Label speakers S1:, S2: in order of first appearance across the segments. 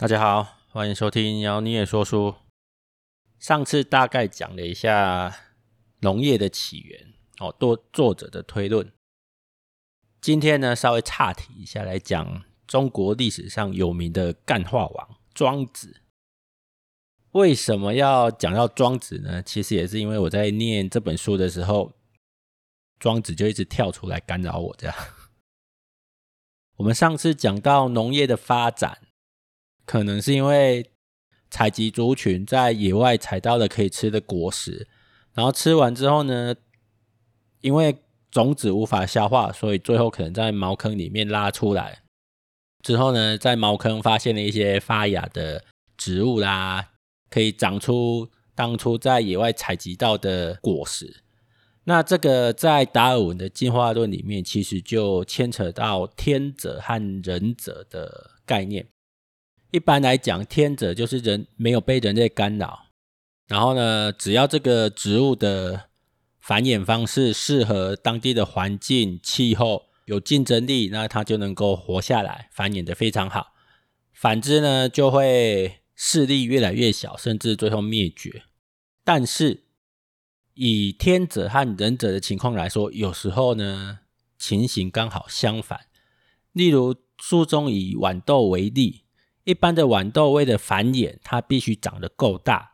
S1: 大家好，欢迎收听妖孽说书。上次大概讲了一下农业的起源，哦，多作者的推论。今天呢，稍微岔题一下来讲中国历史上有名的干化王庄子。为什么要讲到庄子呢？其实也是因为我在念这本书的时候，庄子就一直跳出来干扰我。这样，我们上次讲到农业的发展。可能是因为采集族群在野外采到了可以吃的果实，然后吃完之后呢，因为种子无法消化，所以最后可能在茅坑里面拉出来。之后呢，在茅坑发现了一些发芽的植物啦，可以长出当初在野外采集到的果实。那这个在达尔文的进化论里面，其实就牵扯到天择和人择的概念。一般来讲，天者就是人没有被人类干扰，然后呢，只要这个植物的繁衍方式适合当地的环境、气候，有竞争力，那它就能够活下来，繁衍的非常好。反之呢，就会势力越来越小，甚至最后灭绝。但是以天者和人者的情况来说，有时候呢，情形刚好相反。例如书中以豌豆为例。一般的豌豆为了繁衍，它必须长得够大，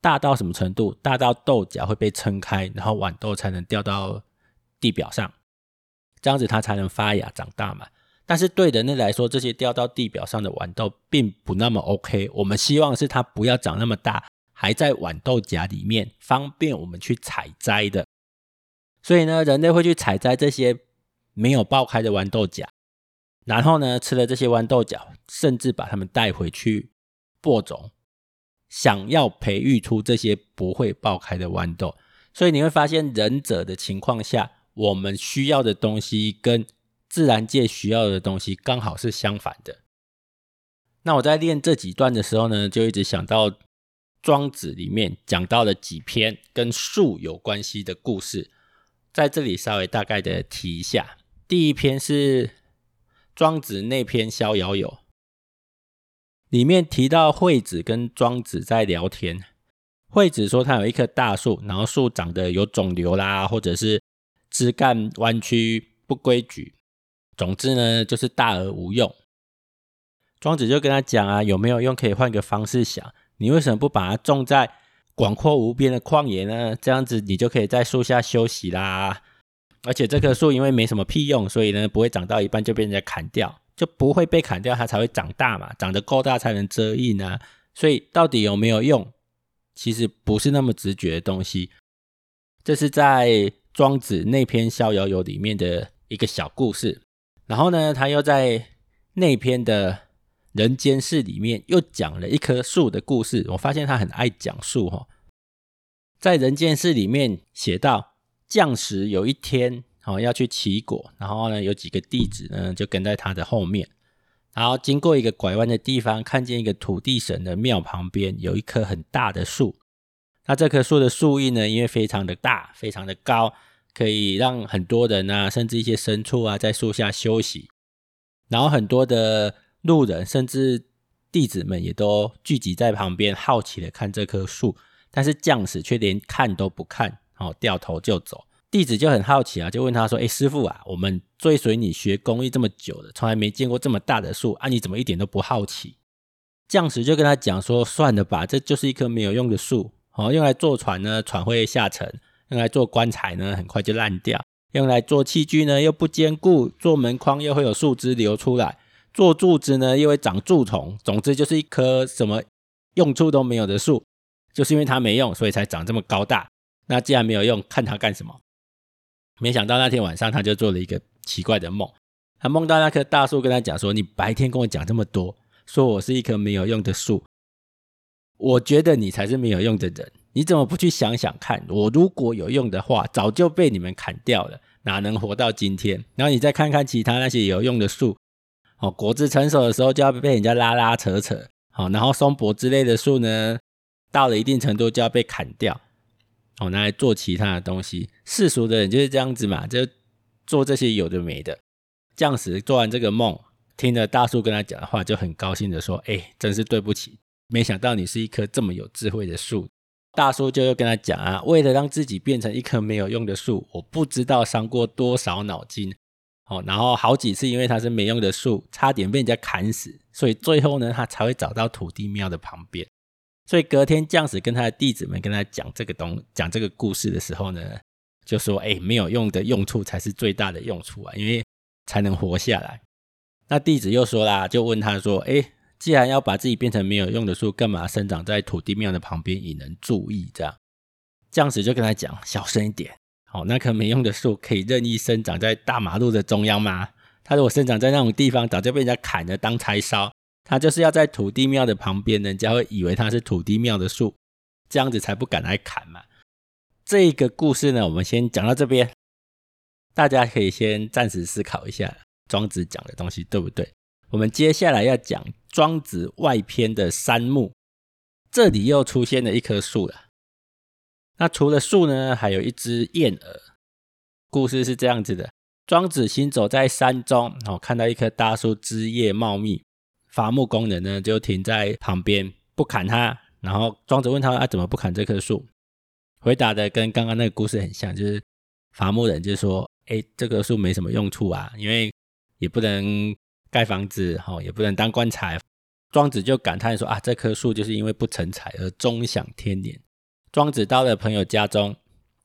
S1: 大到什么程度？大到豆荚会被撑开，然后豌豆才能掉到地表上，这样子它才能发芽长大嘛。但是对人类来说，这些掉到地表上的豌豆并不那么 OK。我们希望是它不要长那么大，还在豌豆荚里面，方便我们去采摘的。所以呢，人类会去采摘这些没有爆开的豌豆荚。然后呢，吃了这些豌豆角，甚至把它们带回去播种，想要培育出这些不会爆开的豌豆。所以你会发现，忍者的情况下，我们需要的东西跟自然界需要的东西刚好是相反的。那我在练这几段的时候呢，就一直想到庄子里面讲到了几篇跟树有关系的故事，在这里稍微大概的提一下。第一篇是。庄子那篇《逍遥游》里面提到，惠子跟庄子在聊天。惠子说，他有一棵大树，然后树长得有肿瘤啦，或者是枝干弯曲不规矩，总之呢，就是大而无用。庄子就跟他讲啊，有没有用？可以换个方式想，你为什么不把它种在广阔无边的旷野呢？这样子，你就可以在树下休息啦。而且这棵树因为没什么屁用，所以呢，不会长到一半就被人家砍掉，就不会被砍掉，它才会长大嘛，长得够大才能遮荫啊。所以到底有没有用，其实不是那么直觉的东西。这是在庄子那篇《逍遥游》里面的一个小故事。然后呢，他又在那篇的人间世里面又讲了一棵树的故事。我发现他很爱讲树哈，在人间世里面写到。将士有一天，哦，要去齐国，然后呢，有几个弟子呢，就跟在他的后面，然后经过一个拐弯的地方，看见一个土地神的庙旁边有一棵很大的树。那这棵树的树荫呢，因为非常的大，非常的高，可以让很多人啊，甚至一些牲畜啊，在树下休息。然后很多的路人，甚至弟子们也都聚集在旁边，好奇的看这棵树。但是将士却连看都不看。哦，掉头就走。弟子就很好奇啊，就问他说：“哎，师傅啊，我们追随你学工艺这么久了，从来没见过这么大的树啊，你怎么一点都不好奇？”匠石就跟他讲说：“算了吧，这就是一棵没有用的树。哦，用来坐船呢，船会下沉；用来做棺材呢，很快就烂掉；用来做器具呢，又不坚固；做门框又会有树枝流出来；做柱子呢，又会长蛀虫。总之，就是一棵什么用处都没有的树。就是因为它没用，所以才长这么高大。”那既然没有用，看他干什么？没想到那天晚上，他就做了一个奇怪的梦。他梦到那棵大树跟他讲说：“你白天跟我讲这么多，说我是一棵没有用的树，我觉得你才是没有用的人。你怎么不去想想看？我如果有用的话，早就被你们砍掉了，哪能活到今天？然后你再看看其他那些有用的树，哦，果子成熟的时候就要被人家拉拉扯扯，好，然后松柏之类的树呢，到了一定程度就要被砍掉。”哦，拿来做其他的东西，世俗的人就是这样子嘛，就做这些有的没的。将士做完这个梦，听了大树跟他讲的话，就很高兴的说：“哎，真是对不起，没想到你是一棵这么有智慧的树。”大叔就又跟他讲啊：“为了让自己变成一棵没有用的树，我不知道伤过多少脑筋。”哦，然后好几次因为它是没用的树，差点被人家砍死，所以最后呢，他才会找到土地庙的旁边。所以隔天将士跟他的弟子们跟他讲这个东讲这个故事的时候呢，就说：“哎，没有用的用处才是最大的用处啊，因为才能活下来。”那弟子又说啦，就问他说：“哎，既然要把自己变成没有用的树，干嘛生长在土地庙的旁边引人注意？”这样，将士就跟他讲：“小声一点。”哦，那棵没用的树可以任意生长在大马路的中央吗？他如果生长在那种地方，早就被人家砍了当柴烧。它就是要在土地庙的旁边，人家会以为它是土地庙的树，这样子才不敢来砍嘛。这个故事呢，我们先讲到这边，大家可以先暂时思考一下庄子讲的东西对不对？我们接下来要讲庄子外篇的三木，这里又出现了一棵树了。那除了树呢，还有一只燕儿。故事是这样子的：庄子行走在山中，哦，看到一棵大树，枝叶茂密，伐木工人呢就停在旁边不砍它。然后庄子问他：“啊，怎么不砍这棵树？”回答的跟刚刚那个故事很像，就是伐木人就说：“哎，这棵树没什么用处啊，因为也不能盖房子，哈，也不能当棺材。”庄子就感叹说：“啊，这棵树就是因为不成材而终享天年。”庄子到了朋友家中，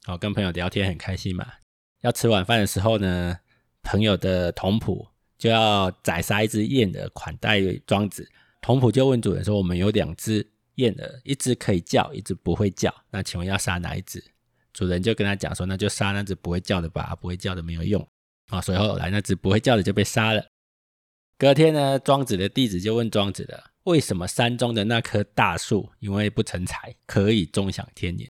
S1: 哦，跟朋友聊天很开心嘛。要吃晚饭的时候呢，朋友的童仆就要宰杀一只燕儿款待庄子。童仆就问主人说：“我们有两只燕儿，一只可以叫，一只不会叫。那请问要杀哪一只？”主人就跟他讲说：“那就杀那只不会叫的吧，不会叫的没有用。”啊，所以后来那只不会叫的就被杀了。隔天呢，庄子的弟子就问庄子了。为什么山中的那棵大树因为不成材，可以终享天年？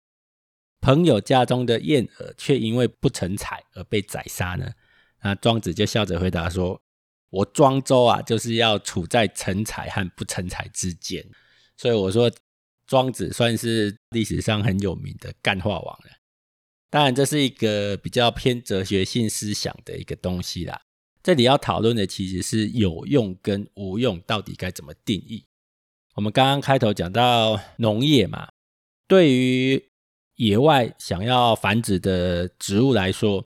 S1: 朋友家中的燕儿却因为不成材而被宰杀呢？那庄子就笑着回答说：“我庄周啊，就是要处在成才和不成才之间。”所以我说，庄子算是历史上很有名的干化王了。当然，这是一个比较偏哲学性思想的一个东西啦。这里要讨论的其实是有用跟无用到底该怎么定义。我们刚刚开头讲到农业嘛，对于野外想要繁殖的植物来说，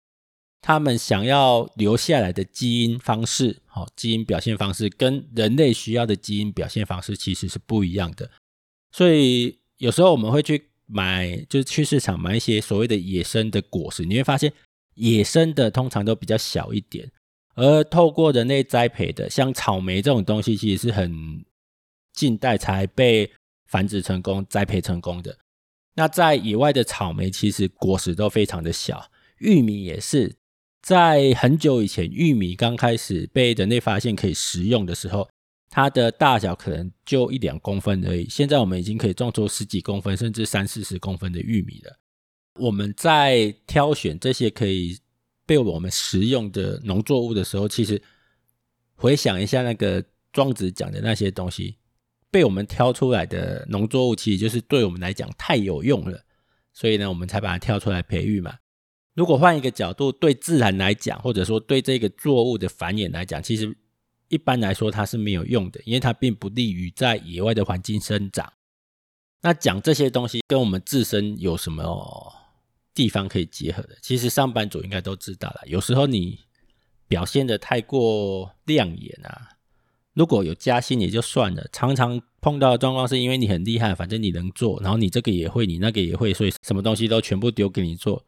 S1: 他们想要留下来的基因方式，好，基因表现方式跟人类需要的基因表现方式其实是不一样的。所以有时候我们会去买，就是去市场买一些所谓的野生的果实，你会发现野生的通常都比较小一点，而透过人类栽培的，像草莓这种东西，其实是很。近代才被繁殖成功、栽培成功的。那在野外的草莓，其实果实都非常的小。玉米也是，在很久以前，玉米刚开始被人类发现可以食用的时候，它的大小可能就一两公分而已。现在我们已经可以种出十几公分，甚至三四十公分的玉米了。我们在挑选这些可以被我们食用的农作物的时候，其实回想一下那个庄子讲的那些东西。被我们挑出来的农作物，其实就是对我们来讲太有用了，所以呢，我们才把它挑出来培育嘛。如果换一个角度，对自然来讲，或者说对这个作物的繁衍来讲，其实一般来说它是没有用的，因为它并不利于在野外的环境生长。那讲这些东西跟我们自身有什么地方可以结合的？其实上班族应该都知道了。有时候你表现得太过亮眼啊。如果有加薪也就算了，常常碰到的状况是因为你很厉害，反正你能做，然后你这个也会，你那个也会，所以什么东西都全部丢给你做。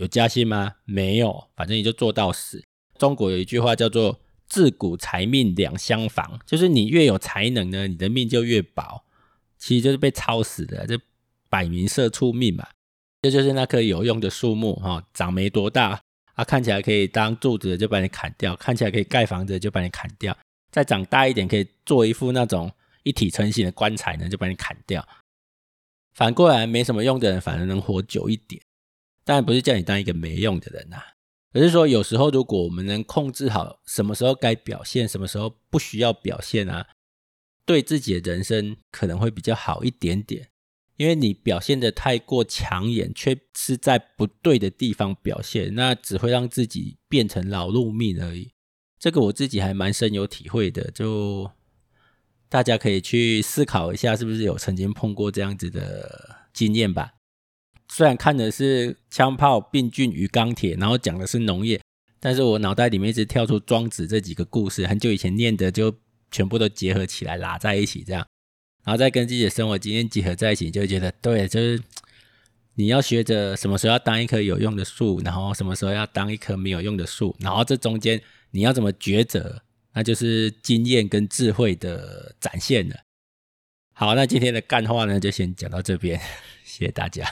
S1: 有加薪吗？没有，反正你就做到死。中国有一句话叫做“自古才命两相妨”，就是你越有才能呢，你的命就越薄，其实就是被操死的，这摆明社畜命嘛。这就是那棵有用的树木哈，长没多大啊，看起来可以当柱子的就把你砍掉，看起来可以盖房子的就把你砍掉。再长大一点，可以做一副那种一体成型的棺材呢，就把你砍掉。反过来，没什么用的人反而能活久一点。当然不是叫你当一个没用的人呐、而是说有时候如果我们能控制好什么时候该表现，什么时候不需要表现啊，对自己的人生可能会比较好一点点。因为你表现的太过抢眼，却是在不对的地方表现，那只会让自己变成劳碌命而已。这个我自己还蛮深有体会的，就大家可以去思考一下，是不是有曾经碰过这样子的经验吧。虽然看的是枪炮、病菌与钢铁，然后讲的是农业，但是我脑袋里面一直跳出庄子这几个故事，很久以前念的，就全部都结合起来拉在一起，这样，然后再跟自己的生活经验结合在一起，就觉得对，就是你要学着什么时候要当一棵有用的树，然后什么时候要当一棵没有用的树，然后这中间你要怎么抉择，那就是经验跟智慧的展现了。好，那今天的干话呢，就先讲到这边，谢谢大家。